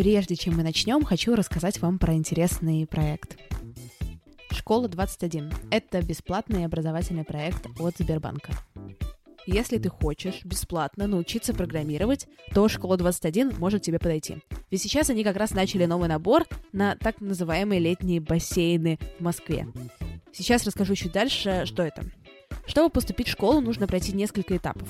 Прежде чем мы начнем, хочу рассказать вам про интересный проект. Школа 21 — это бесплатный образовательный проект от Сбербанка. Если ты хочешь бесплатно научиться программировать, то Школа 21 может тебе подойти. Ведь сейчас они как раз начали новый набор на так называемые летние бассейны в Москве. Сейчас расскажу чуть дальше, что это. Чтобы поступить в школу, нужно пройти несколько этапов.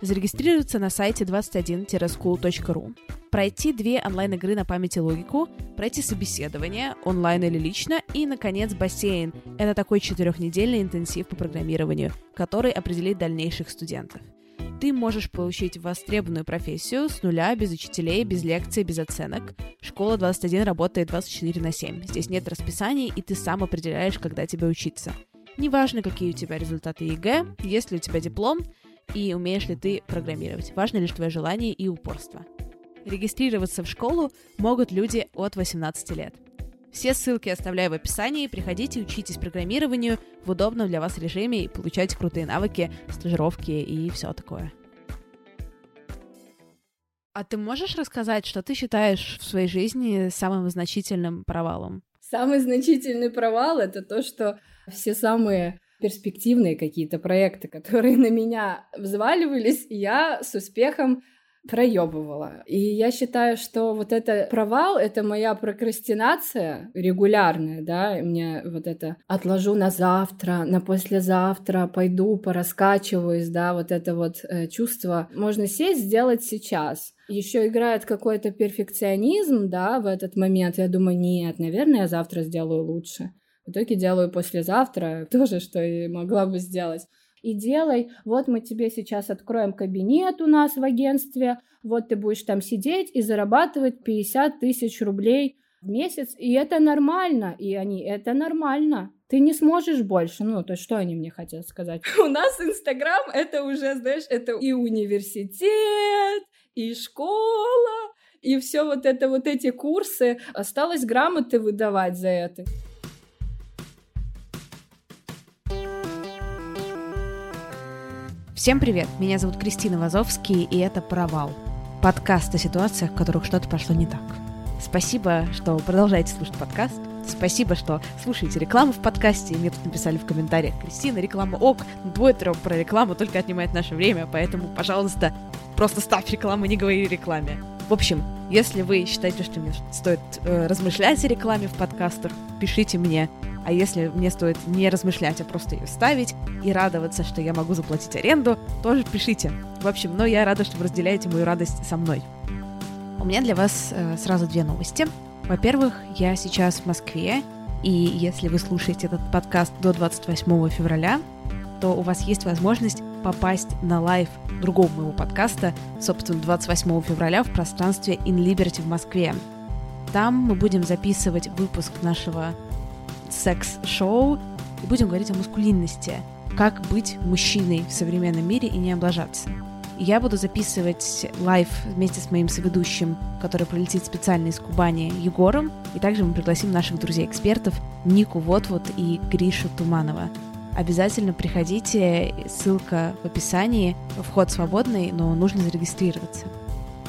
Зарегистрироваться на сайте 21-school.ru, пройти две онлайн-игры на память и логику, пройти собеседование, онлайн или лично, и, наконец, бассейн. Это такой четырехнедельный интенсив по программированию, который определит дальнейших студентов. Ты можешь получить востребованную профессию с нуля, без учителей, без лекций, без оценок. Школа 21 работает 24 на 7. Здесь нет расписаний, и ты сам определяешь, когда тебе учиться. Неважно, какие у тебя результаты ЕГЭ, есть ли у тебя диплом, и умеешь ли ты программировать. Важно лишь твое желание и упорство. Регистрироваться в школу могут люди от 18 лет. Все ссылки оставляю в описании. Приходите, учитесь программированию в удобном для вас режиме и получайте крутые навыки, стажировки и все такое. А ты можешь рассказать, что ты считаешь в своей жизни самым значительным провалом? Самый значительный провал — это то, что все самые перспективные какие-то проекты, которые на меня взваливались, я с успехом проебывала. И я считаю, что вот это провал, это моя прокрастинация регулярная, да, мне вот это отложу на завтра, на послезавтра, пойду, пораскачиваюсь, да, вот это вот э, чувство можно сесть, сделать сейчас. Еще играет какой-то перфекционизм, да, в этот момент. Я думаю, нет, наверное, я завтра сделаю лучше. В итоге делаю послезавтра, тоже, что и могла бы сделать. И делай, вот мы тебе сейчас откроем кабинет у нас в агентстве, вот ты будешь там сидеть и зарабатывать 50 тысяч рублей в месяц, и это нормально, и они, это нормально. Ты не сможешь больше, ну, то есть что они мне хотят сказать? У нас Инстаграм, это уже, знаешь, это и университет, и школа, и все вот это, вот эти курсы. Осталось грамоты выдавать за это. Всем привет! Меня зовут Кристина Вазовский, и это «Провал» — подкаст о ситуациях, в которых что-то пошло не так. Спасибо, что продолжаете слушать подкаст. Спасибо, что слушаете рекламу в подкасте. Мне тут написали в комментариях, Кристина, реклама ок, Твиттером про рекламу только отнимает наше время, поэтому, пожалуйста, просто ставь рекламу, не говори рекламе. В общем, если вы считаете, что мне стоит э, размышлять о рекламе в подкастах, пишите мне. А если мне стоит не размышлять, а просто ее ставить и радоваться, что я могу заплатить аренду, тоже пишите. В общем, но я рада, что вы разделяете мою радость со мной. У меня для вас э, сразу две новости. Во-первых, я сейчас в Москве, и если вы слушаете этот подкаст до 28 февраля, то у вас есть возможность попасть на лайв другого моего подкаста, собственно, 28 февраля в пространстве In Liberty в Москве. Там мы будем записывать выпуск нашего секс-шоу и будем говорить о маскулинности, как быть мужчиной в современном мире и не облажаться. Я буду записывать лайв вместе с моим соведущим, который прилетит специально из Кубани, Егором, и также мы пригласим наших друзей-экспертов Нику Вот-Вот и Гришу Туманова. Обязательно приходите, ссылка в описании, вход свободный, но нужно зарегистрироваться.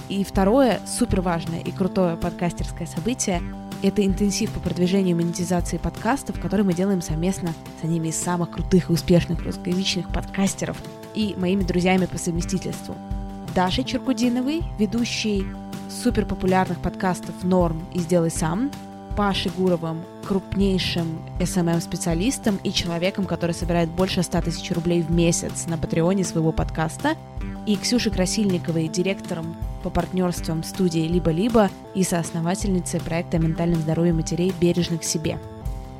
И второе, супер важное и крутое подкастерское событие это интенсив по продвижению монетизации подкастов, который мы делаем совместно с одними из самых крутых и успешных русскоязычных подкастеров и моими друзьями по совместительству. Дашей Черкудиновой, ведущей супер популярных подкастов «Норм» и «Сделай сам», Пашей Гуровым, крупнейшим SMM-специалистом и человеком, который собирает больше 100 тысяч рублей в месяц на патреоне своего подкаста, и Ксюшей Красильниковой, директором по партнерствам студии «Либо-либо» и соосновательницей проекта о ментальном здоровье матерей «Бережных себе».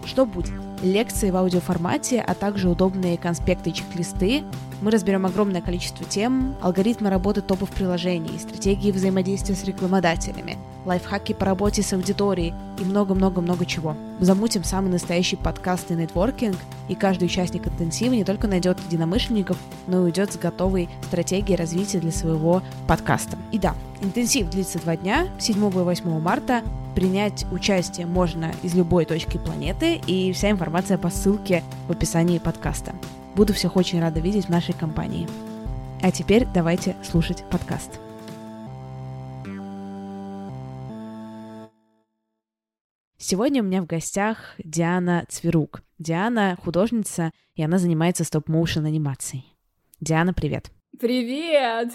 Что будет? Лекции в аудиоформате, а также удобные конспекты и чек-листы. Мы разберем огромное количество тем, алгоритмы работы топов приложений, стратегии взаимодействия с рекламодателями, лайфхаки по работе с аудиторией и много-много-много чего. Замутим самый настоящий подкаст и нетворкинг, и каждый участник интенсива не только найдет единомышленников, но и уйдет с готовой стратегией развития для своего подкаста. И да, интенсив длится два дня, 7 и 8 марта, Принять участие можно из любой точки планеты, и вся информация по ссылке в описании подкаста. Буду всех очень рада видеть в нашей компании. А теперь давайте слушать подкаст. Сегодня у меня в гостях Диана Цверук. Диана художница, и она занимается стоп-моушен анимацией. Диана, привет. Привет!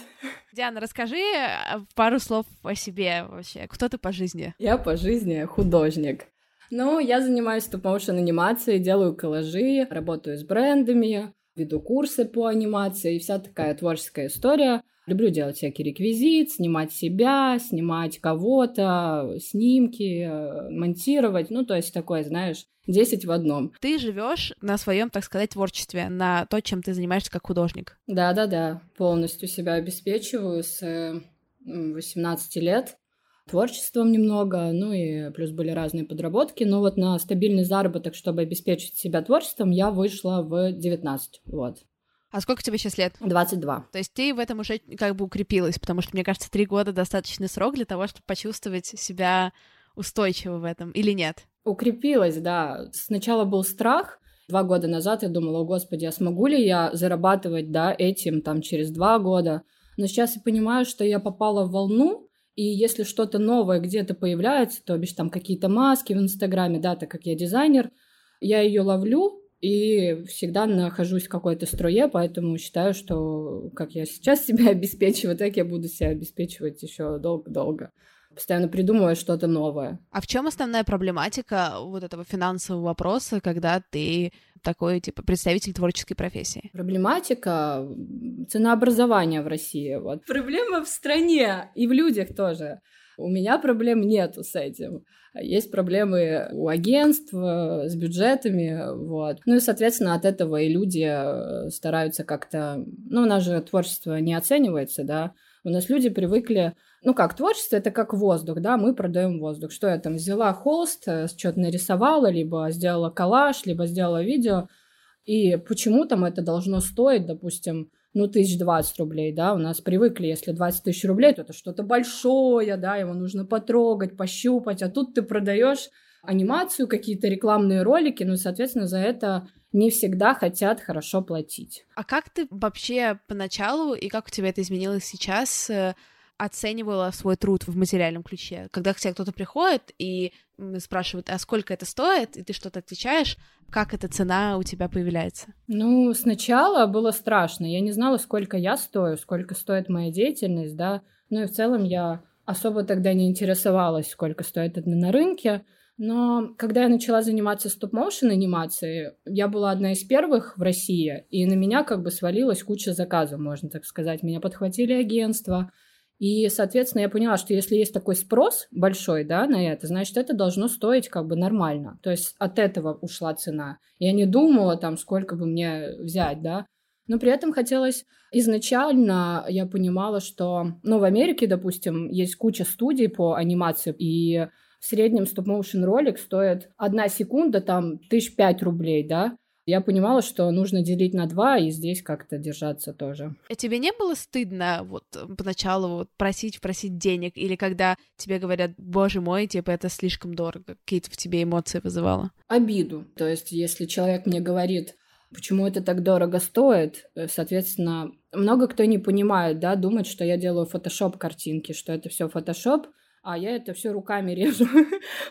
Диана, расскажи э, пару слов о себе вообще. Кто ты по жизни? Я по жизни художник. Ну, я занимаюсь стоп-моушен анимацией, делаю коллажи, работаю с брендами, веду курсы по анимации, и вся такая творческая история — Люблю делать всякий реквизит, снимать себя, снимать кого-то, снимки, э, монтировать. Ну, то есть такое, знаешь, 10 в одном. Ты живешь на своем, так сказать, творчестве, на то, чем ты занимаешься как художник. Да, да, да. Полностью себя обеспечиваю с 18 лет творчеством немного, ну и плюс были разные подработки. Но вот на стабильный заработок, чтобы обеспечить себя творчеством, я вышла в 19. Вот. А сколько тебе сейчас лет? 22. То есть ты в этом уже как бы укрепилась, потому что, мне кажется, три года достаточный срок для того, чтобы почувствовать себя устойчиво в этом, или нет? Укрепилась, да. Сначала был страх, Два года назад я думала, о господи, а смогу ли я зарабатывать, да, этим там через два года? Но сейчас я понимаю, что я попала в волну, и если что-то новое где-то появляется, то бишь там какие-то маски в Инстаграме, да, так как я дизайнер, я ее ловлю, и всегда нахожусь в какой-то струе, поэтому считаю, что как я сейчас себя обеспечиваю, так я буду себя обеспечивать еще долго-долго. Постоянно придумываю что-то новое. А в чем основная проблематика вот этого финансового вопроса, когда ты такой, типа, представитель творческой профессии? Проблематика ценообразования в России. Вот. Проблема в стране и в людях тоже. У меня проблем нету с этим. Есть проблемы у агентств с бюджетами, вот. Ну и, соответственно, от этого и люди э, стараются как-то... Ну, у нас же творчество не оценивается, да, у нас люди привыкли, ну как, творчество это как воздух, да, мы продаем воздух. Что я там взяла холст, э, что-то нарисовала, либо сделала коллаж, либо сделала видео, и почему там это должно стоить, допустим, ну, тысяч двадцать рублей, да, у нас привыкли, если 20 тысяч рублей, то это что-то большое, да, его нужно потрогать, пощупать, а тут ты продаешь анимацию, какие-то рекламные ролики, ну, соответственно, за это не всегда хотят хорошо платить. А как ты вообще поначалу и как у тебя это изменилось сейчас э, оценивала свой труд в материальном ключе. Когда к тебе кто-то приходит и спрашивает, а сколько это стоит, и ты что-то отвечаешь, как эта цена у тебя появляется? Ну, сначала было страшно. Я не знала, сколько я стою, сколько стоит моя деятельность, да. Ну и в целом я особо тогда не интересовалась, сколько стоит это на рынке. Но когда я начала заниматься стоп-моушен анимацией, я была одна из первых в России, и на меня как бы свалилась куча заказов, можно так сказать. Меня подхватили агентства, и, соответственно, я поняла, что если есть такой спрос большой, да, на это, значит, это должно стоить как бы нормально. То есть от этого ушла цена. Я не думала там, сколько бы мне взять, да. Но при этом хотелось изначально, я понимала, что, ну, в Америке, допустим, есть куча студий по анимации, и в среднем стоп-моушен ролик стоит одна секунда, там, тысяч пять рублей, да, я понимала, что нужно делить на два и здесь как-то держаться тоже. А тебе не было стыдно вот поначалу вот просить, просить денег? Или когда тебе говорят, боже мой, типа это слишком дорого, какие-то в тебе эмоции вызывало? Обиду. То есть если человек мне говорит, почему это так дорого стоит, э, соответственно, много кто не понимает, да, думает, что я делаю фотошоп картинки, что это все фотошоп, а я это все руками режу.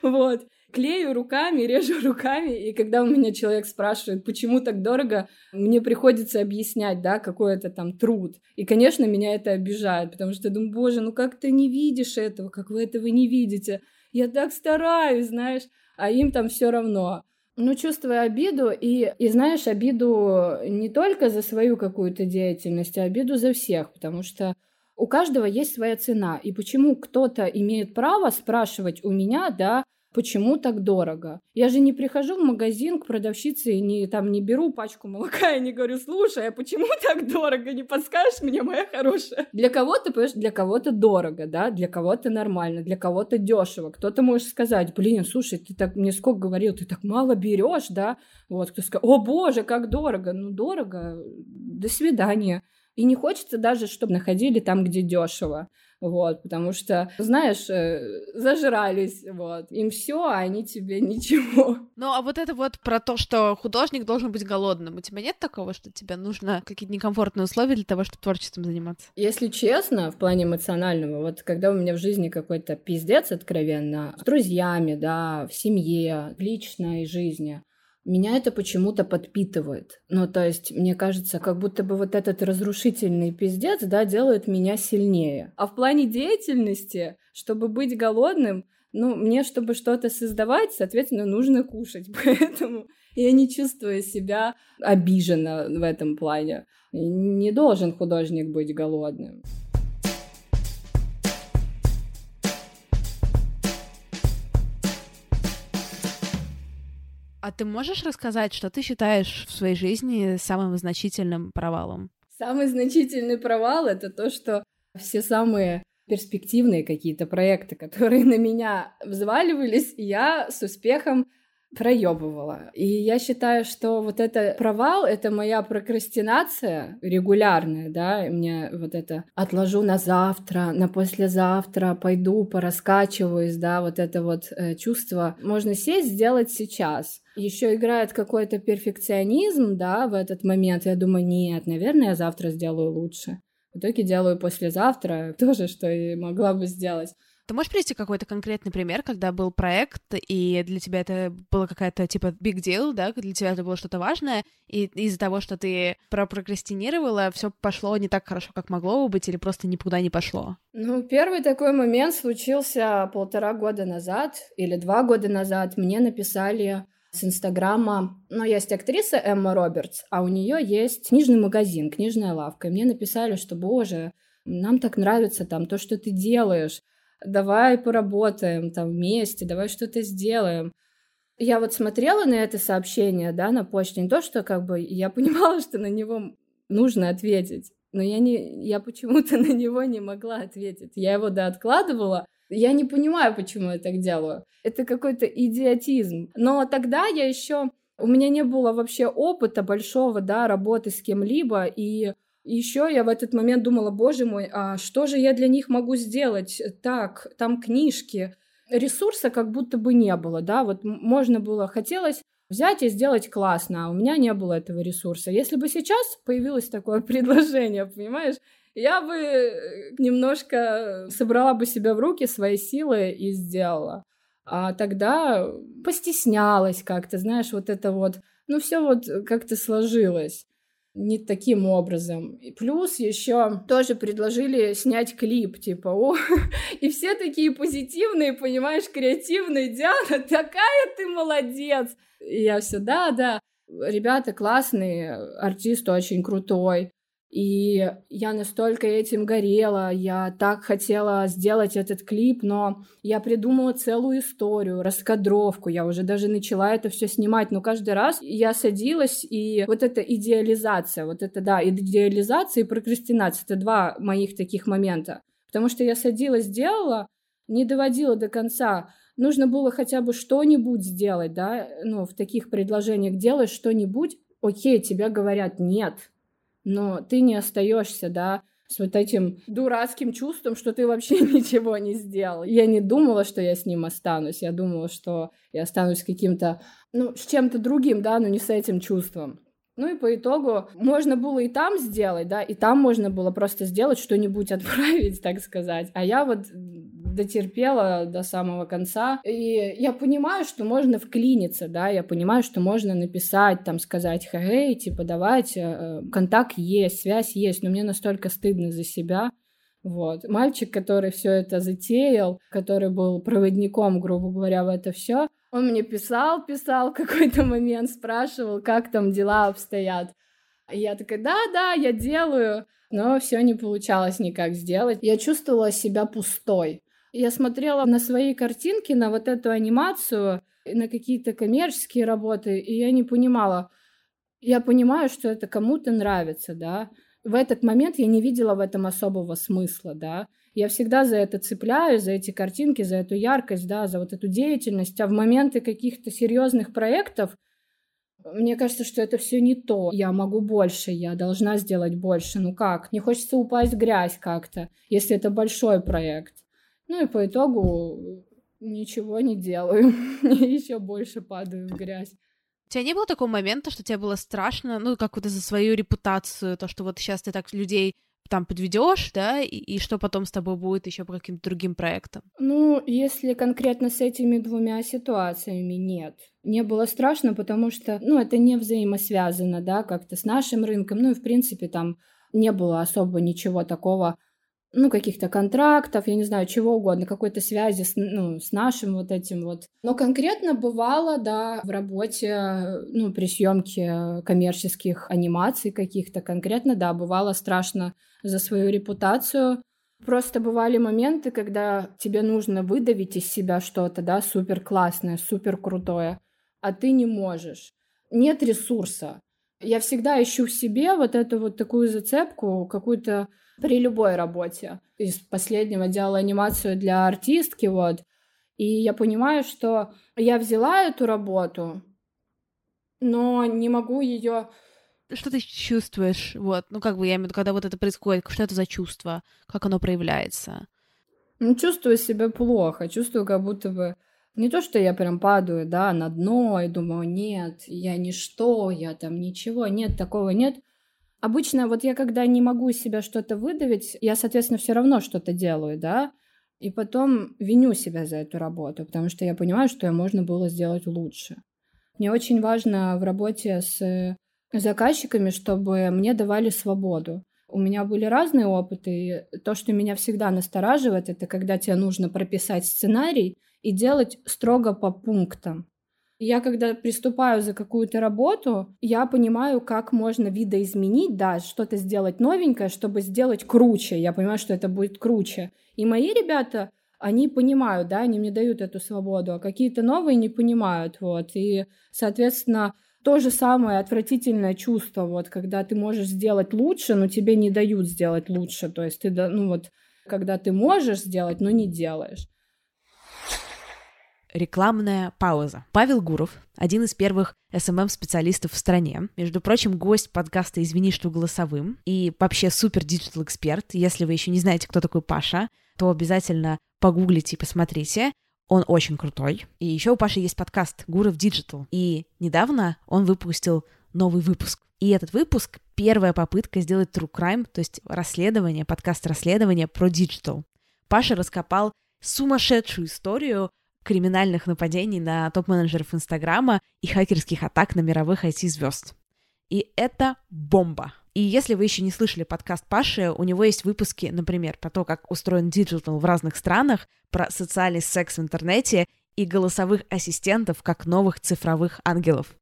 вот клею руками, режу руками, и когда у меня человек спрашивает, почему так дорого, мне приходится объяснять, да, какой это там труд. И, конечно, меня это обижает, потому что я думаю, боже, ну как ты не видишь этого, как вы этого не видите? Я так стараюсь, знаешь, а им там все равно. Ну, чувствую обиду, и, и знаешь, обиду не только за свою какую-то деятельность, а обиду за всех, потому что у каждого есть своя цена. И почему кто-то имеет право спрашивать у меня, да, почему так дорого? Я же не прихожу в магазин к продавщице и не, там, не беру пачку молока и не говорю, слушай, а почему так дорого? Не подскажешь мне, моя хорошая? Для кого-то, понимаешь, для кого-то дорого, да, для кого-то нормально, для кого-то дешево. Кто-то может сказать, блин, слушай, ты так мне сколько говорил, ты так мало берешь, да? Вот, кто скажет, о боже, как дорого. Ну, дорого, до свидания И не хочется даже, чтобы находили там, где дешево вот, потому что, знаешь, э, зажрались, вот, им все, а они тебе ничего. Ну, а вот это вот про то, что художник должен быть голодным, у тебя нет такого, что тебе нужно какие-то некомфортные условия для того, чтобы творчеством заниматься? Если честно, в плане эмоционального, вот когда у меня в жизни какой-то пиздец откровенно, с друзьями, да, в семье, в личной жизни, меня это почему-то подпитывает. Ну, то есть, мне кажется, как будто бы вот этот разрушительный пиздец, да, делает меня сильнее. А в плане деятельности, чтобы быть голодным, ну, мне, чтобы что-то создавать, соответственно, нужно кушать. Поэтому я не чувствую себя обижена в этом плане. Не должен художник быть голодным. А ты можешь рассказать, что ты считаешь в своей жизни самым значительным провалом? Самый значительный провал — это то, что все самые перспективные какие-то проекты, которые на меня взваливались, я с успехом проебывала. И я считаю, что вот это провал, это моя прокрастинация регулярная, да, мне вот это отложу на завтра, на послезавтра, пойду, пораскачиваюсь, да, вот это вот э, чувство можно сесть, сделать сейчас. Еще играет какой-то перфекционизм, да, в этот момент. Я думаю, нет, наверное, я завтра сделаю лучше. В итоге делаю послезавтра тоже, что и могла бы сделать. Ты можешь привести какой-то конкретный пример, когда был проект, и для тебя это было какая-то типа big deal, да, для тебя это было что-то важное, и из-за того, что ты пропрокрастинировала, все пошло не так хорошо, как могло бы быть, или просто никуда не пошло? Ну, первый такой момент случился полтора года назад или два года назад. Мне написали с Инстаграма. Ну, есть актриса Эмма Робертс, а у нее есть книжный магазин, книжная лавка. И мне написали, что, боже, нам так нравится там то, что ты делаешь давай поработаем там вместе, давай что-то сделаем. Я вот смотрела на это сообщение, да, на почте, не то, что как бы я понимала, что на него нужно ответить, но я, не, я почему-то на него не могла ответить. Я его, да, откладывала, я не понимаю, почему я так делаю. Это какой-то идиотизм. Но тогда я еще... У меня не было вообще опыта большого, да, работы с кем-либо, и еще я в этот момент думала, боже мой, а что же я для них могу сделать? Так, там книжки. Ресурса как будто бы не было, да, вот можно было, хотелось взять и сделать классно, а у меня не было этого ресурса. Если бы сейчас появилось такое предложение, понимаешь, я бы э, немножко собрала бы себя в руки, свои силы и сделала. А тогда постеснялась как-то, знаешь, вот это вот, ну все вот как-то сложилось не таким образом. И плюс еще тоже предложили снять клип, типа, о, и все такие позитивные, понимаешь, креативные, Диана, такая ты молодец. И я все, да, да, ребята классные, артист очень крутой. И я настолько этим горела, я так хотела сделать этот клип, но я придумала целую историю, раскадровку, я уже даже начала это все снимать, но каждый раз я садилась, и вот эта идеализация, вот это, да, идеализация и прокрастинация, это два моих таких момента. Потому что я садилась, делала, не доводила до конца, нужно было хотя бы что-нибудь сделать, да, ну, в таких предложениях делаешь что-нибудь, окей, тебе говорят нет, но ты не остаешься, да, с вот этим дурацким чувством, что ты вообще ничего не сделал. Я не думала, что я с ним останусь. Я думала, что я останусь каким-то, ну, с чем-то другим, да, но не с этим чувством. Ну и по итогу можно было и там сделать, да, и там можно было просто сделать что-нибудь, отправить, так сказать. А я вот дотерпела до самого конца. И я понимаю, что можно вклиниться, да, я понимаю, что можно написать, там, сказать, хей, типа, давайте, э, контакт есть, связь есть, но мне настолько стыдно за себя, вот. Мальчик, который все это затеял, который был проводником, грубо говоря, в это все, он мне писал, писал какой-то момент, спрашивал, как там дела обстоят. И я такая, да, да, я делаю, но все не получалось никак сделать. Я чувствовала себя пустой. Я смотрела на свои картинки, на вот эту анимацию, на какие-то коммерческие работы, и я не понимала. Я понимаю, что это кому-то нравится, да. В этот момент я не видела в этом особого смысла, да. Я всегда за это цепляюсь, за эти картинки, за эту яркость, да, за вот эту деятельность. А в моменты каких-то серьезных проектов Мне кажется, что это все не то. Я могу больше, я должна сделать больше. Ну как? Не хочется упасть в грязь как-то, если это большой проект. Ну и по итогу ничего не делаю. Еще больше падаю в грязь. У тебя не было такого момента, что тебе было страшно, ну, как вот за свою репутацию, то, что вот сейчас ты так людей там подведешь, да, и, и что потом с тобой будет еще по каким-то другим проектам? Ну, если конкретно с этими двумя ситуациями нет. Не было страшно, потому что, ну, это не взаимосвязано, да, как-то с нашим рынком, ну и, в принципе, там не было особо ничего такого ну, каких-то контрактов, я не знаю, чего угодно, какой-то связи с, ну, с нашим вот этим вот. Но конкретно бывало, да, в работе, ну, при съемке коммерческих анимаций каких-то, конкретно, да, бывало страшно за свою репутацию. Просто бывали моменты, когда тебе нужно выдавить из себя что-то, да, супер классное, супер крутое, а ты не можешь. Нет ресурса. Я всегда ищу в себе вот эту вот такую зацепку, какую-то при любой работе. Из последнего делала анимацию для артистки, вот. И я понимаю, что я взяла эту работу, но не могу ее что ты чувствуешь, вот, ну, как бы, я имею в виду, когда вот это происходит, что это за чувство, как оно проявляется? Ну, чувствую себя плохо, чувствую, как будто бы не то, что я прям падаю, да, на дно и думаю, нет, я ничто, я там ничего, нет, такого нет. Обычно вот я когда не могу из себя что-то выдавить, я, соответственно, все равно что-то делаю, да, и потом виню себя за эту работу, потому что я понимаю, что можно было сделать лучше. Мне очень важно в работе с заказчиками, чтобы мне давали свободу. У меня были разные опыты, и то, что меня всегда настораживает, это когда тебе нужно прописать сценарий и делать строго по пунктам. Я, когда приступаю за какую-то работу, я понимаю, как можно видоизменить, да, что-то сделать новенькое, чтобы сделать круче. Я понимаю, что это будет круче. И мои ребята, они понимают, да, они мне дают эту свободу, а какие-то новые не понимают, вот. И, соответственно, то же самое отвратительное чувство, вот, когда ты можешь сделать лучше, но тебе не дают сделать лучше. То есть ты, ну вот, когда ты можешь сделать, но не делаешь. Рекламная пауза. Павел Гуров, один из первых SMM-специалистов в стране. Между прочим, гость подкаста «Извини, что голосовым» и вообще супер digital-эксперт. Если вы еще не знаете, кто такой Паша, то обязательно погуглите и посмотрите. Он очень крутой. И еще у Паши есть подкаст «Гуров Digital». И недавно он выпустил новый выпуск. И этот выпуск — первая попытка сделать true crime, то есть расследование, подкаст расследования про digital. Паша раскопал сумасшедшую историю криминальных нападений на топ-менеджеров Инстаграма и хакерских атак на мировых IT-звезд. И это бомба. И если вы еще не слышали подкаст Паши, у него есть выпуски, например, про то, как устроен digital в разных странах, про социальный секс в интернете и голосовых ассистентов как новых цифровых ангелов.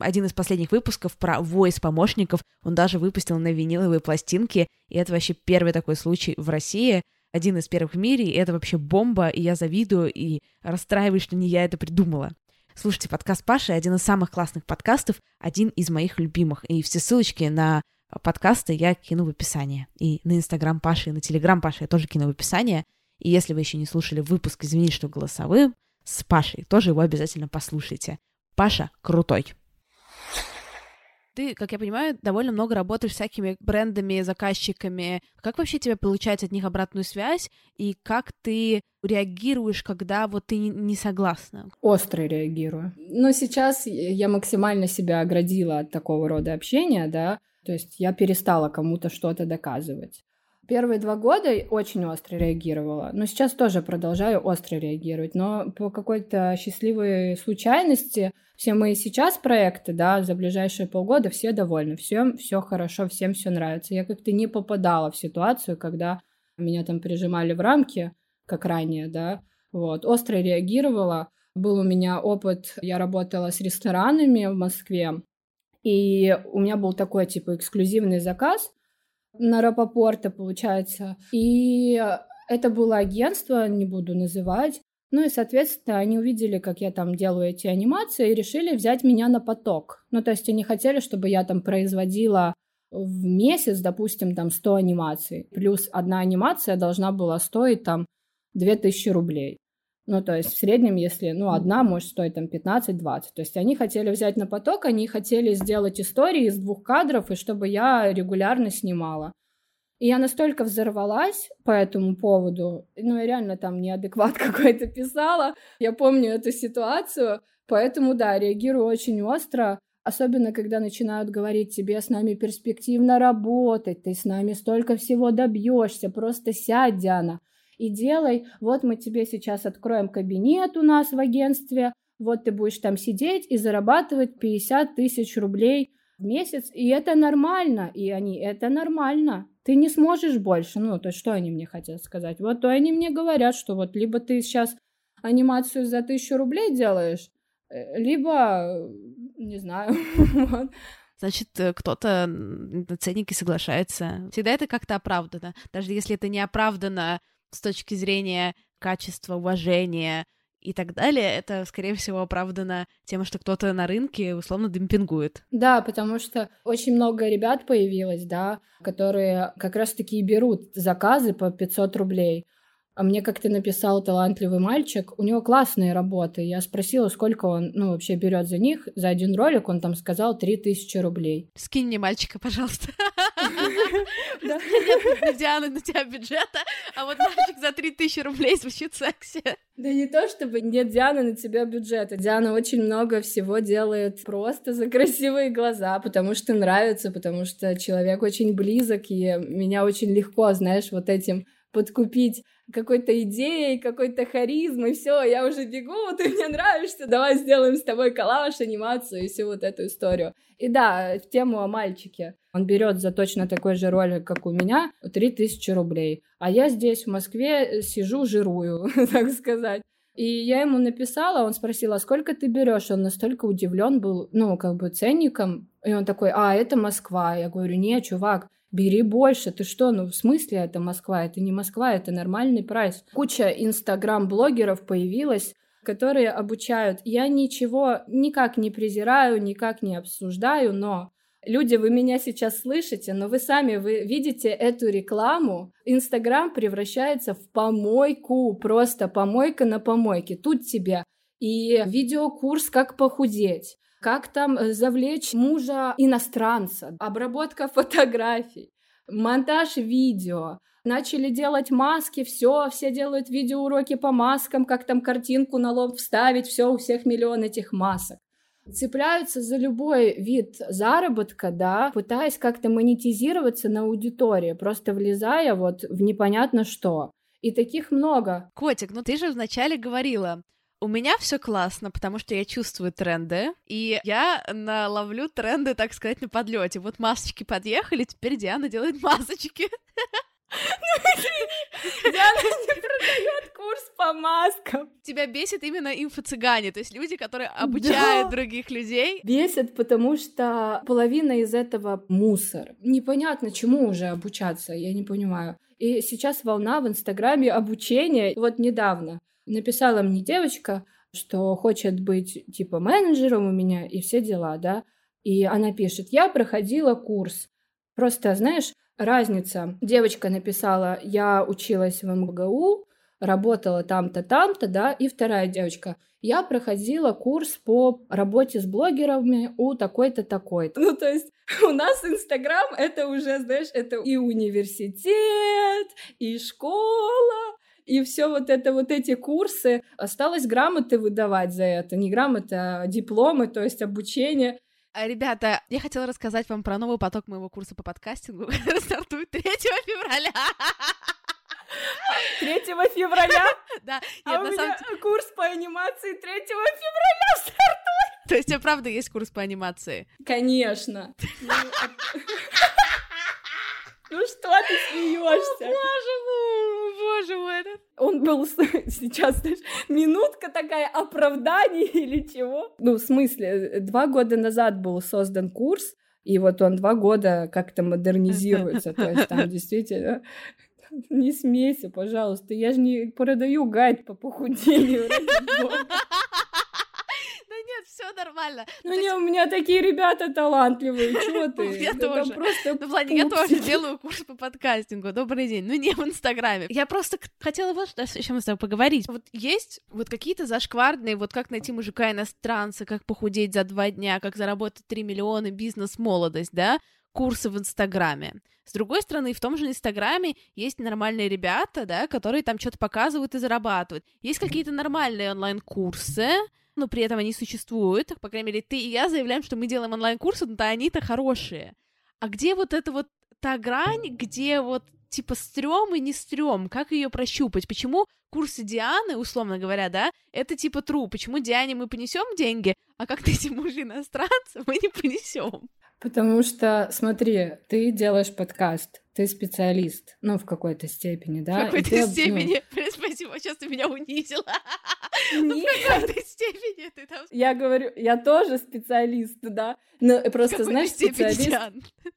Один из последних выпусков про voice-помощников он даже выпустил на виниловые пластинки, и это вообще первый такой случай в России — один из первых в мире, и это вообще бомба, и я завидую, и расстраиваюсь, что не я это придумала. Слушайте, подкаст Паши один из самых классных подкастов, один из моих любимых. И все ссылочки на подкасты я кину в описание. И на Инстаграм Паши, и на Телеграм Паши я тоже кину в описание. И если вы еще не слушали выпуск «Извини, что голосовым» с Пашей, тоже его обязательно послушайте. Паша крутой. Ты, как я понимаю, довольно много работаешь с всякими брендами, заказчиками. Как вообще тебе получается от них обратную связь? И как ты реагируешь, когда вот ты не согласна? Остро реагирую. Но сейчас я максимально себя оградила от такого рода общения, да, то есть я перестала кому-то что-то доказывать. Первые два года очень остро реагировала, но сейчас тоже продолжаю остро реагировать. Но по какой-то счастливой случайности все мои сейчас проекты, да, за ближайшие полгода все довольны, всем все хорошо, всем все нравится. Я как-то не попадала в ситуацию, когда меня там прижимали в рамки, как ранее, да, вот, остро реагировала. Был у меня опыт, я работала с ресторанами в Москве, и у меня был такой, типа, эксклюзивный заказ, на Рапопорта, получается. И это было агентство, не буду называть. Ну и, соответственно, они увидели, как я там делаю эти анимации, и решили взять меня на поток. Ну, то есть они хотели, чтобы я там производила в месяц, допустим, там 100 анимаций. Плюс одна анимация должна была стоить там 2000 рублей. Ну, то есть в среднем, если, ну, одна может стоить там 15-20. То есть они хотели взять на поток, они хотели сделать истории из двух кадров, и чтобы я регулярно снимала. И я настолько взорвалась по этому поводу, ну, я реально там неадекват какой-то писала. Я помню эту ситуацию, поэтому, да, реагирую очень остро. Особенно, когда начинают говорить тебе с нами перспективно работать, ты с нами столько всего добьешься, просто сядь, Диана, и делай. Вот мы тебе сейчас откроем кабинет у нас в агентстве, вот ты будешь там сидеть и зарабатывать 50 тысяч рублей в месяц, и это нормально, и они, это нормально. Ты не сможешь больше, ну, то есть что они мне хотят сказать? Вот то они мне говорят, что вот либо ты сейчас анимацию за тысячу рублей делаешь, э, либо не знаю. Значит, э, кто-то на ценники соглашается. Всегда это как-то оправдано. Даже если это не оправдано с точки зрения качества, уважения и так далее, это, скорее всего, оправдано тем, что кто-то на рынке условно демпингует. Да, потому что очень много ребят появилось, да, которые как раз-таки берут заказы по 500 рублей. А мне как-то написал талантливый мальчик, у него классные работы. Я спросила, сколько он, ну, вообще берет за них. За один ролик он там сказал 3000 рублей. Скинь мне мальчика, пожалуйста. Нет Диана на тебя бюджета, а вот мальчик за 3000 рублей звучит секси. Да не то, чтобы нет Дианы на тебя бюджета. Диана очень много всего делает просто за красивые глаза, потому что нравится, потому что человек очень близок, и меня очень легко, знаешь, вот этим подкупить какой-то идеей, какой-то харизмой, все, я уже бегу, ты мне нравишься, давай сделаем с тобой коллаж, анимацию и всю вот эту историю. И да, в тему о мальчике. Он берет за точно такой же ролик, как у меня, 3000 рублей. А я здесь, в Москве, сижу, жирую, так сказать. И я ему написала, он спросил, а сколько ты берешь? Он настолько удивлен был, ну, как бы ценником. И он такой, а, это Москва. Я говорю, не, чувак, бери больше, ты что, ну в смысле это Москва, это не Москва, это нормальный прайс. Куча инстаграм-блогеров появилась, которые обучают. Я ничего никак не презираю, никак не обсуждаю, но люди, вы меня сейчас слышите, но вы сами вы видите эту рекламу. Инстаграм превращается в помойку, просто помойка на помойке. Тут тебе и видеокурс «Как похудеть», как там э, завлечь мужа иностранца, обработка фотографий, монтаж видео, начали делать маски, все, все делают видеоуроки по маскам, как там картинку на лоб вставить, все, у всех миллион этих масок. Цепляются за любой вид заработка, да, пытаясь как-то монетизироваться на аудитории, просто влезая вот в непонятно что. И таких много. Котик, ну ты же вначале говорила, у меня все классно, потому что я чувствую тренды, и я наловлю тренды, так сказать, на подлете. Вот масочки подъехали, теперь Диана делает масочки. Диана не продает курс по маскам. Тебя бесит именно инфо-цыгане, то есть люди, которые обучают других людей. Бесит, потому что половина из этого мусор. Непонятно, чему уже обучаться, я не понимаю. И сейчас волна в Инстаграме обучения. Вот недавно Написала мне девочка, что хочет быть типа менеджером у меня и все дела, да. И она пишет, я проходила курс. Просто, знаешь, разница. Девочка написала, я училась в МГУ, работала там-то, там-то, да, и вторая девочка, я проходила курс по работе с блогерами у такой-то, такой-то. Ну, то есть у нас Инстаграм — это уже, знаешь, это и университет, и школа, и все вот это, вот эти курсы, осталось грамоты выдавать за это, не грамоты, а дипломы, то есть обучение. А, ребята, я хотела рассказать вам про новый поток моего курса по подкастингу, который стартует 3 февраля. 3 февраля? Да. А у меня курс по анимации 3 февраля стартует. То есть, у правда есть курс по анимации? Конечно. Ну, что ты смеешься? Боже мой, боже мой. Он был сейчас, знаешь, минутка такая оправданий или чего? Ну, в смысле, два года назад был создан курс, и вот он два года как-то модернизируется. То есть там действительно не смейся, пожалуйста. Я же не продаю гайд по похудению. Все нормально. Ну не, у меня такие ребята талантливые, чего ты? Я тоже. Ну, в плане, я тоже делаю курс по подкастингу. Добрый день. Ну, не в Инстаграме. Я просто хотела вот что еще мы с тобой поговорить. Вот есть вот какие-то зашкварные, вот как найти мужика иностранца, как похудеть за два дня, как заработать 3 миллиона, бизнес-молодость, да? курсы в Инстаграме. С другой стороны, в том же Инстаграме есть нормальные ребята, да, которые там что-то показывают и зарабатывают. Есть какие-то нормальные онлайн-курсы, но при этом они существуют. По крайней мере, ты и я заявляем, что мы делаем онлайн-курсы, но да, они-то хорошие. А где вот эта вот та грань, где вот типа стрём и не стрём, как ее прощупать? Почему курсы Дианы, условно говоря, да, это типа тру? Почему Диане мы понесем деньги, а как-то эти мужи иностранцев мы не понесем? Потому что, смотри, ты делаешь подкаст, ты специалист, ну, в какой-то степени, да? В какой-то ты, степени. Ну... Спасибо, сейчас ты меня унизила. Ну, Нет. В какой-то степени ты там... Я говорю, я тоже специалист, да? Но просто, знаешь, специалист...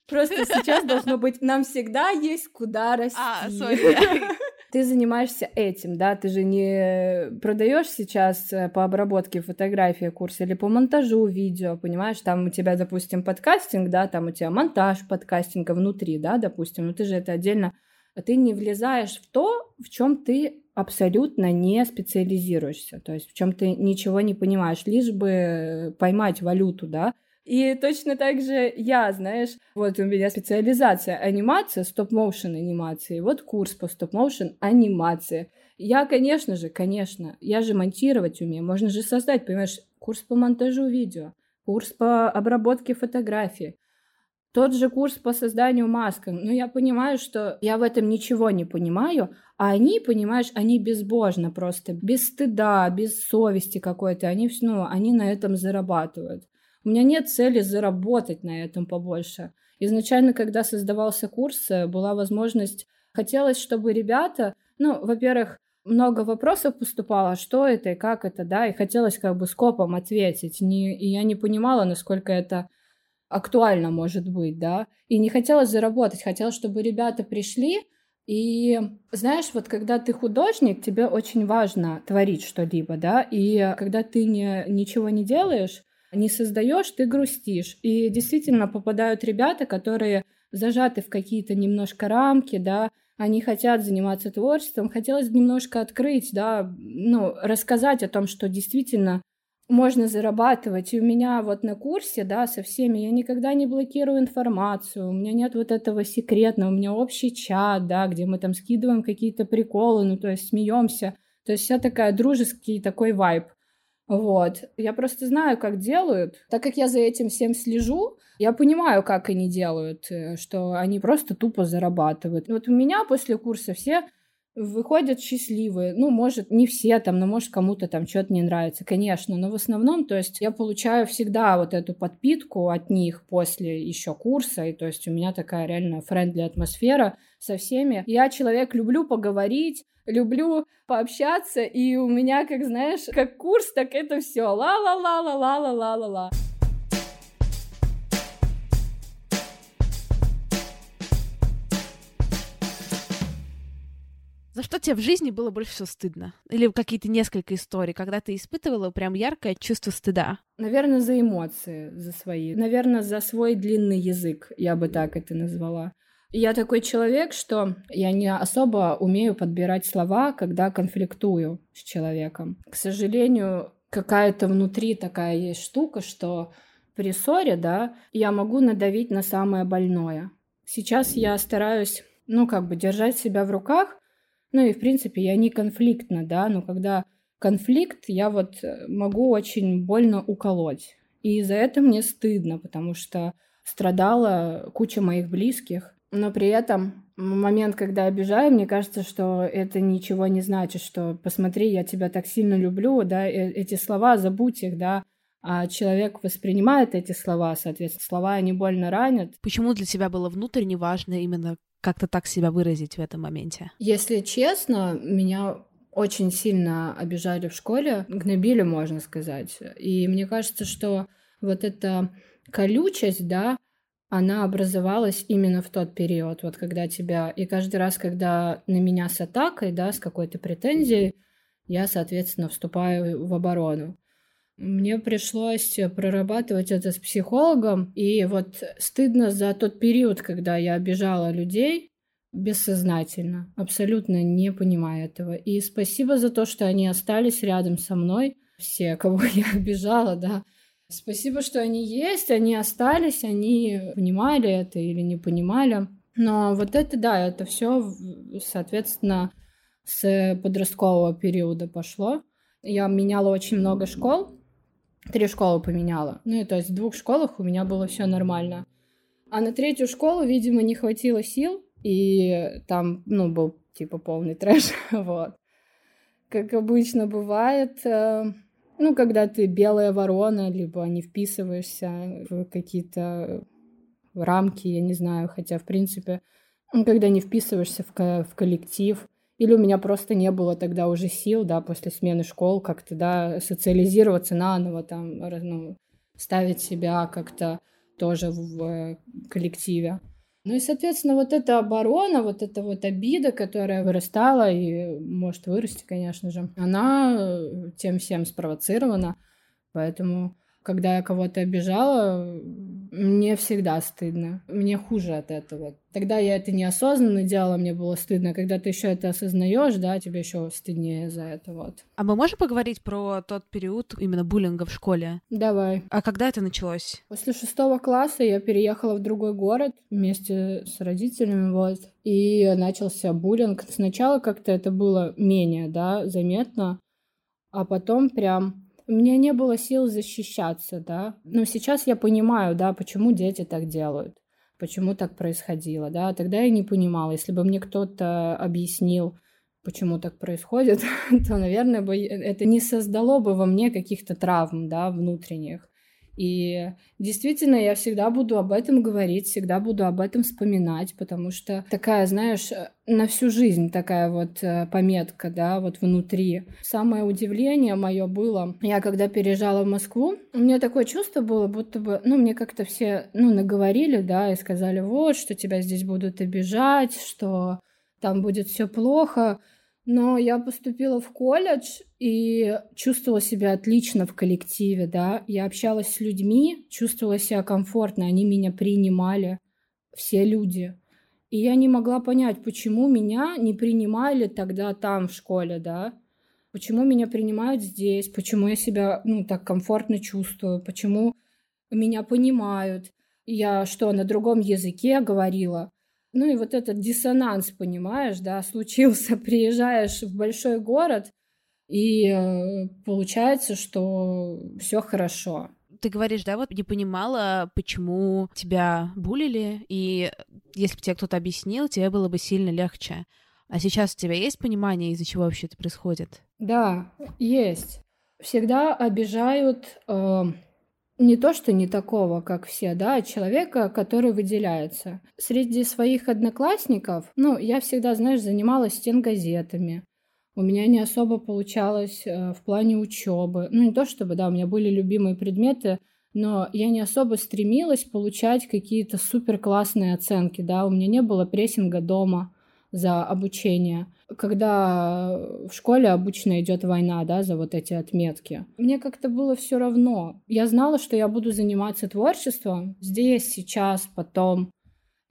Просто сейчас должно быть, нам всегда есть куда расти. А, сори. Ты занимаешься этим, да? Ты же не продаешь сейчас э, по обработке фотографии курс или по монтажу видео, понимаешь? Там у тебя, допустим, подкастинг, да, там у тебя монтаж подкастинга внутри, да, допустим, но ты же это отдельно ты не влезаешь в то, в чем ты абсолютно не специализируешься, то есть в чем ты ничего не понимаешь, лишь бы поймать валюту, да, и точно так же я, знаешь, вот у меня специализация анимация, стоп-моушен анимации, вот курс по стоп-моушен анимации. Я, конечно же, конечно, я же монтировать умею, можно же создать, понимаешь, курс по монтажу видео, курс по обработке фотографий, тот же курс по созданию масок. Но я понимаю, что я в этом ничего не понимаю, а они, понимаешь, они безбожно просто, без стыда, без совести какой-то, они, ну, они на этом зарабатывают. У меня нет цели заработать на этом побольше. Изначально, когда создавался курс, э, была возможность, хотелось, чтобы ребята, ну, во-первых, много вопросов поступало, что это и как это, да, и хотелось как бы скопом ответить, не, и я не понимала, насколько это актуально может быть, да, и не хотелось заработать, хотелось, чтобы ребята пришли, и знаешь, вот когда ты художник, тебе очень важно творить что-либо, да, и когда ты не, ничего не делаешь, не создаешь, ты грустишь. И действительно попадают ребята, которые зажаты в какие-то немножко рамки, да, они хотят заниматься творчеством, хотелось немножко открыть, да, ну, рассказать о том, что действительно можно зарабатывать. И у меня вот на курсе, да, со всеми, я никогда не блокирую информацию, у меня нет вот этого секретного, у меня общий чат, да, где мы там скидываем какие-то приколы, ну, то есть смеемся. То есть вся такая дружеский такой вайб. Вот. Я просто знаю, как делают. Так как я за этим всем слежу, я понимаю, как они делают, э, что они просто тупо зарабатывают. Вот у меня после курса все выходят счастливые. Ну, может, не все там, но может кому-то там что-то не нравится, конечно. Но в основном, то есть я получаю всегда вот эту подпитку от них после еще курса. И то есть у меня такая реально friendly атмосфера со всеми. Я человек, люблю поговорить, люблю пообщаться, и у меня, как знаешь, как курс, так это все ла-ла-ла-ла-ла-ла-ла-ла. За что тебе в жизни было больше всего стыдно? Или какие-то несколько историй, когда ты испытывала прям яркое чувство стыда? Наверное, за эмоции, за свои. Наверное, за свой длинный язык, я бы так это назвала. Я такой человек, что я не особо умею подбирать слова, когда конфликтую с человеком. К сожалению, какая-то внутри такая есть штука, что при ссоре, да, я могу надавить на самое больное. Сейчас я стараюсь, ну, как бы держать себя в руках, ну и, в принципе, я не конфликтна, да, но когда конфликт, я вот э, могу очень больно уколоть. И за это мне стыдно, потому что страдала куча моих близких. Но при этом момент, когда обижаю, мне кажется, что это ничего не значит, что посмотри, я тебя так сильно люблю, да, э, эти слова, забудь их, да, а человек воспринимает эти слова, соответственно, слова они больно ранят. Почему для тебя было внутренне важно именно как-то так себя выразить в этом моменте? Если честно, меня очень сильно обижали в школе, гнобили, можно сказать. И мне кажется, что вот эта колючесть, да, она образовалась именно в тот период, вот когда тебя... И каждый раз, когда на меня с атакой, да, с какой-то претензией, я, соответственно, вступаю в оборону. Мне пришлось прорабатывать это с психологом, и вот стыдно за тот период, когда я обижала людей бессознательно, абсолютно не понимая этого. И спасибо за то, что они остались рядом со мной, все, кого я обижала, да. Спасибо, что они есть, они остались, они понимали это или не понимали. Но вот это, да, это все, соответственно, с подросткового периода пошло. Я меняла очень много школ, три школы поменяла. Ну, и то есть в двух школах у меня было все нормально. А на третью школу, видимо, не хватило сил, и там, ну, был типа полный трэш, вот. Как обычно бывает, э, ну, когда ты белая ворона, либо не вписываешься в какие-то рамки, я не знаю, хотя, в принципе, когда не вписываешься в, ко- в коллектив, или у меня просто не было тогда уже сил, да, после смены школ как-то, да, социализироваться наново, там, ну, ставить себя как-то тоже в э, коллективе. Ну и, соответственно, вот эта оборона, вот эта вот обида, которая вырастала и может вырасти, конечно же, она э, тем всем спровоцирована. Поэтому когда я кого-то обижала, мне всегда стыдно. Мне хуже от этого. Тогда я это неосознанно делала, мне было стыдно. Когда ты еще это осознаешь, да, тебе еще стыднее за это вот. А мы можем поговорить про тот период именно буллинга в школе? Давай. А когда это началось? После шестого класса я переехала в другой город вместе с родителями, вот. И начался буллинг. Сначала как-то это было менее, да, заметно, а потом прям у меня не было сил защищаться, да. Но сейчас я понимаю, да, почему дети так делают, почему так происходило, да. Тогда я не понимала. Если бы мне кто-то объяснил, почему так происходит, то, наверное, бы это не создало бы во мне каких-то травм, да, внутренних. И действительно, я всегда буду об этом говорить, всегда буду об этом вспоминать, потому что такая, знаешь, на всю жизнь такая вот э, пометка, да, вот внутри. Самое удивление мое было, я когда переезжала в Москву, у меня такое чувство было, будто бы, ну, мне как-то все, ну, наговорили, да, и сказали, вот, что тебя здесь будут обижать, что там будет все плохо. Но я поступила в колледж и чувствовала себя отлично в коллективе, да. Я общалась с людьми, чувствовала себя комфортно, они меня принимали, все люди. И я не могла понять, почему меня не принимали тогда там в школе, да. Почему меня принимают здесь, почему я себя, ну, так комфортно чувствую, почему меня понимают. Я что, на другом языке говорила? Ну и вот этот диссонанс, понимаешь, да, случился. Приезжаешь в большой город, и э, получается, что все хорошо. Ты говоришь, да, вот не понимала, почему тебя булили, и если бы тебе кто-то объяснил, тебе было бы сильно легче. А сейчас у тебя есть понимание, из-за чего вообще это происходит? Да, есть. Всегда обижают э, не то, что не такого, как все, да, а человека, который выделяется. Среди своих одноклассников, ну, я всегда, знаешь, занималась стенгазетами. У меня не особо получалось э, в плане учебы. Ну, не то чтобы, да, у меня были любимые предметы, но я не особо стремилась получать какие-то супер классные оценки, да, у меня не было прессинга дома за обучение когда в школе обычно идет война, да, за вот эти отметки. Мне как-то было все равно. Я знала, что я буду заниматься творчеством здесь, сейчас, потом.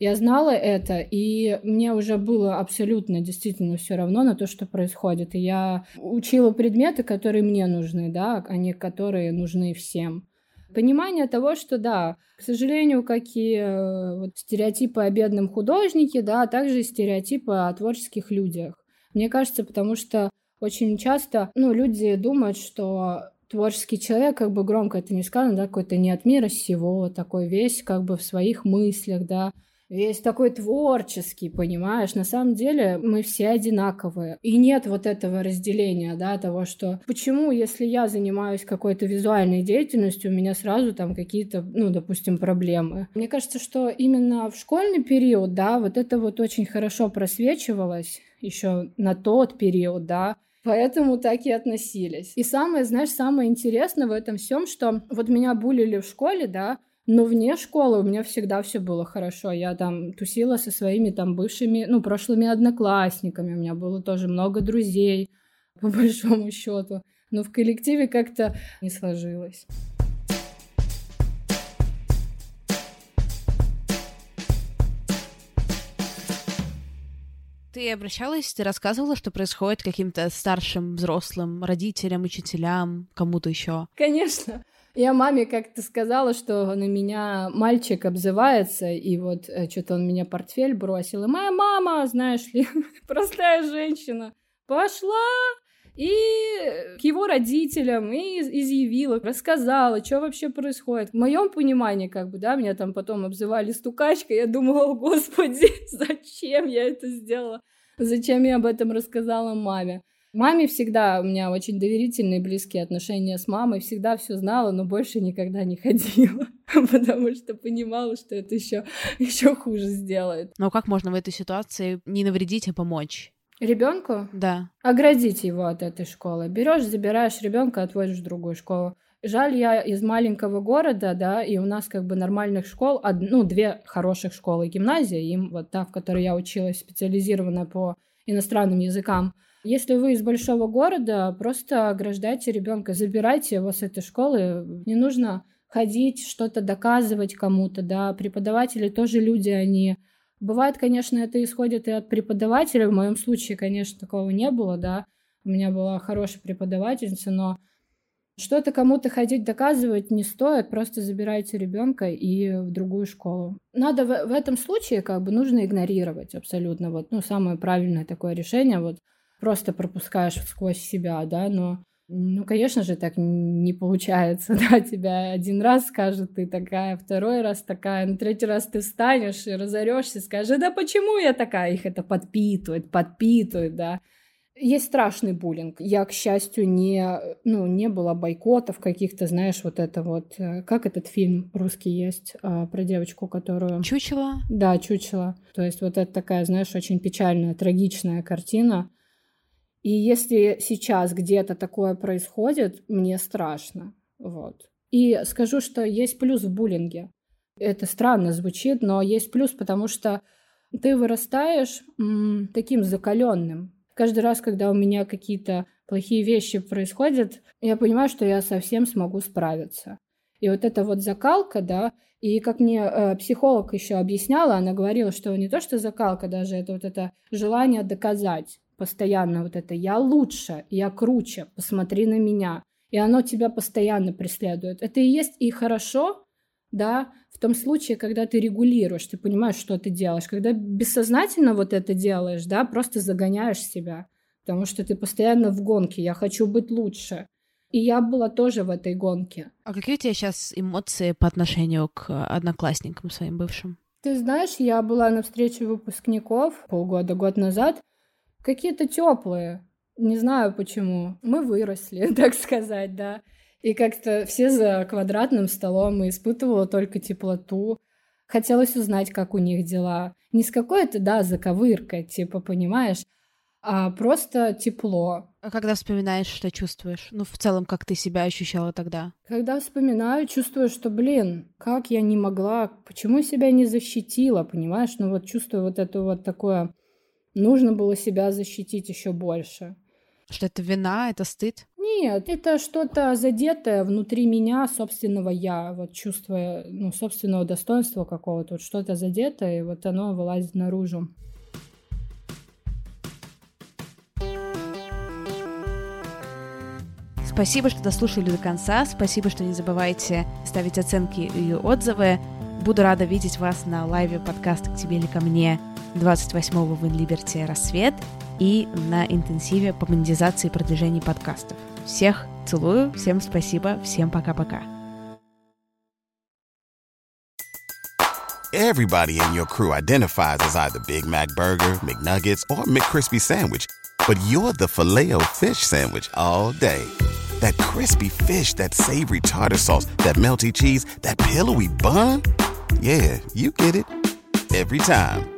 Я знала это, и мне уже было абсолютно действительно все равно на то, что происходит. И я учила предметы, которые мне нужны, да, а не которые нужны всем. Понимание того, что да, к сожалению, какие э, вот, стереотипы о бедном художнике, да, а также стереотипы о творческих людях. Мне кажется, потому что очень часто, ну, люди думают, что творческий человек, как бы громко это не сказано, да, какой-то не от мира сего, такой весь как бы в своих мыслях, да, весь такой творческий, понимаешь? На самом деле мы все одинаковые. И нет вот этого разделения, да, того, что почему, если я занимаюсь какой-то визуальной деятельностью, у меня сразу там какие-то, ну, допустим, проблемы. Мне кажется, что именно в школьный период, да, вот это вот очень хорошо просвечивалось, еще на тот период, да, Поэтому так и относились. И самое, знаешь, самое интересное в этом всем, что вот меня булили в школе, да, но вне школы у меня всегда все было хорошо. Я там тусила со своими там бывшими, ну, прошлыми одноклассниками. У меня было тоже много друзей, по большому счету. но в коллективе как-то не сложилось. Ты обращалась, ты рассказывала, что происходит каким-то старшим взрослым родителям, учителям, кому-то еще? Конечно. Я маме как-то сказала, что на меня мальчик обзывается, и вот э, что-то он меня портфель бросил. И моя мама, знаешь ли, простая женщина, пошла и к его родителям и изъявила, рассказала, что вообще происходит. В моем понимании, как бы, да, меня там потом обзывали стукачкой, я думала, о, господи, зачем я это сделала? Зачем я об этом рассказала маме? Маме всегда у меня очень доверительные близкие отношения с мамой, всегда все знала, но больше никогда не ходила, потому что понимала, что это еще еще хуже сделает. Но как можно в этой ситуации не навредить, а помочь? Ребенку? Да. Оградить его от этой школы. Берешь, забираешь ребенка, отводишь в другую школу. Жаль, я из маленького города, да, и у нас как бы нормальных школ, ну, две хороших школы, гимназия, им вот та, в которой я училась, специализированная по иностранным языкам, если вы из большого города, просто ограждайте ребенка, забирайте его с этой школы. Не нужно ходить, что-то доказывать кому-то, да. Преподаватели тоже люди, они... Бывает, конечно, это исходит и от преподавателя. В моем случае, конечно, такого не было, да. У меня была хорошая преподавательница, но что-то кому-то ходить доказывать не стоит, просто забирайте ребенка и в другую школу. Надо в, в этом случае как бы нужно игнорировать абсолютно вот, ну, самое правильное такое решение, вот просто пропускаешь сквозь себя, да, но ну, конечно же, так не получается, да, тебя один раз скажут, ты такая, второй раз такая, на третий раз ты встанешь и разорешься, скажешь, да почему я такая? Их это подпитывает, подпитывает, да. Есть страшный буллинг. Я, к счастью, не, ну, не было бойкотов каких-то, знаешь, вот это вот... Э, как этот фильм русский есть а, про девочку, которую... Чучело? Да, чучело. То есть вот это такая, знаешь, очень печальная, трагичная картина и если сейчас где-то такое происходит, мне страшно. Вот. И скажу, что есть плюс в буллинге. Это странно звучит, но есть плюс, потому что ты вырастаешь м, таким закаленным. Каждый раз, когда у меня какие-то плохие вещи происходят, я понимаю, что я совсем смогу справиться. И вот эта вот закалка, да, и как мне э, психолог еще объясняла, она говорила, что не то, что закалка даже, это вот это желание доказать постоянно вот это «я лучше», «я круче», «посмотри на меня», и оно тебя постоянно преследует. Это и есть и хорошо, да, в том случае, когда ты регулируешь, ты понимаешь, что ты делаешь. Когда бессознательно вот это делаешь, да, просто загоняешь себя, потому что ты постоянно в гонке, я хочу быть лучше. И я была тоже в этой гонке. А какие у тебя сейчас эмоции по отношению к одноклассникам своим бывшим? Ты знаешь, я была на встрече выпускников полгода, год назад, какие-то теплые. Не знаю почему. Мы выросли, так сказать, да. И как-то все за квадратным столом и испытывала только теплоту. Хотелось узнать, как у них дела. Не с какой-то, да, заковыркой, типа, понимаешь, а просто тепло. А когда вспоминаешь, что чувствуешь? Ну, в целом, как ты себя ощущала тогда? Когда вспоминаю, чувствую, что, блин, как я не могла, почему себя не защитила, понимаешь? Ну, вот чувствую вот это вот такое нужно было себя защитить еще больше. Что это вина, это стыд? Нет, это что-то задетое внутри меня, собственного я, вот чувство, ну, собственного достоинства какого-то, вот что-то задетое, и вот оно вылазит наружу. Спасибо, что дослушали до конца. Спасибо, что не забывайте ставить оценки и отзывы. Буду рада видеть вас на лайве подкаста «К тебе или ко мне» 28-го в Инлиберте «Рассвет» и на интенсиве по монетизации и продвижению подкастов. Всех целую, всем спасибо, всем пока-пока. Everybody in your crew identifies as either Big Mac Burger, McNuggets, or McCrispy Sandwich, but you're the filet fish Sandwich all day. That crispy fish, that savory tartar sauce, that melty cheese, that pillowy bun. Yeah, you get it every time.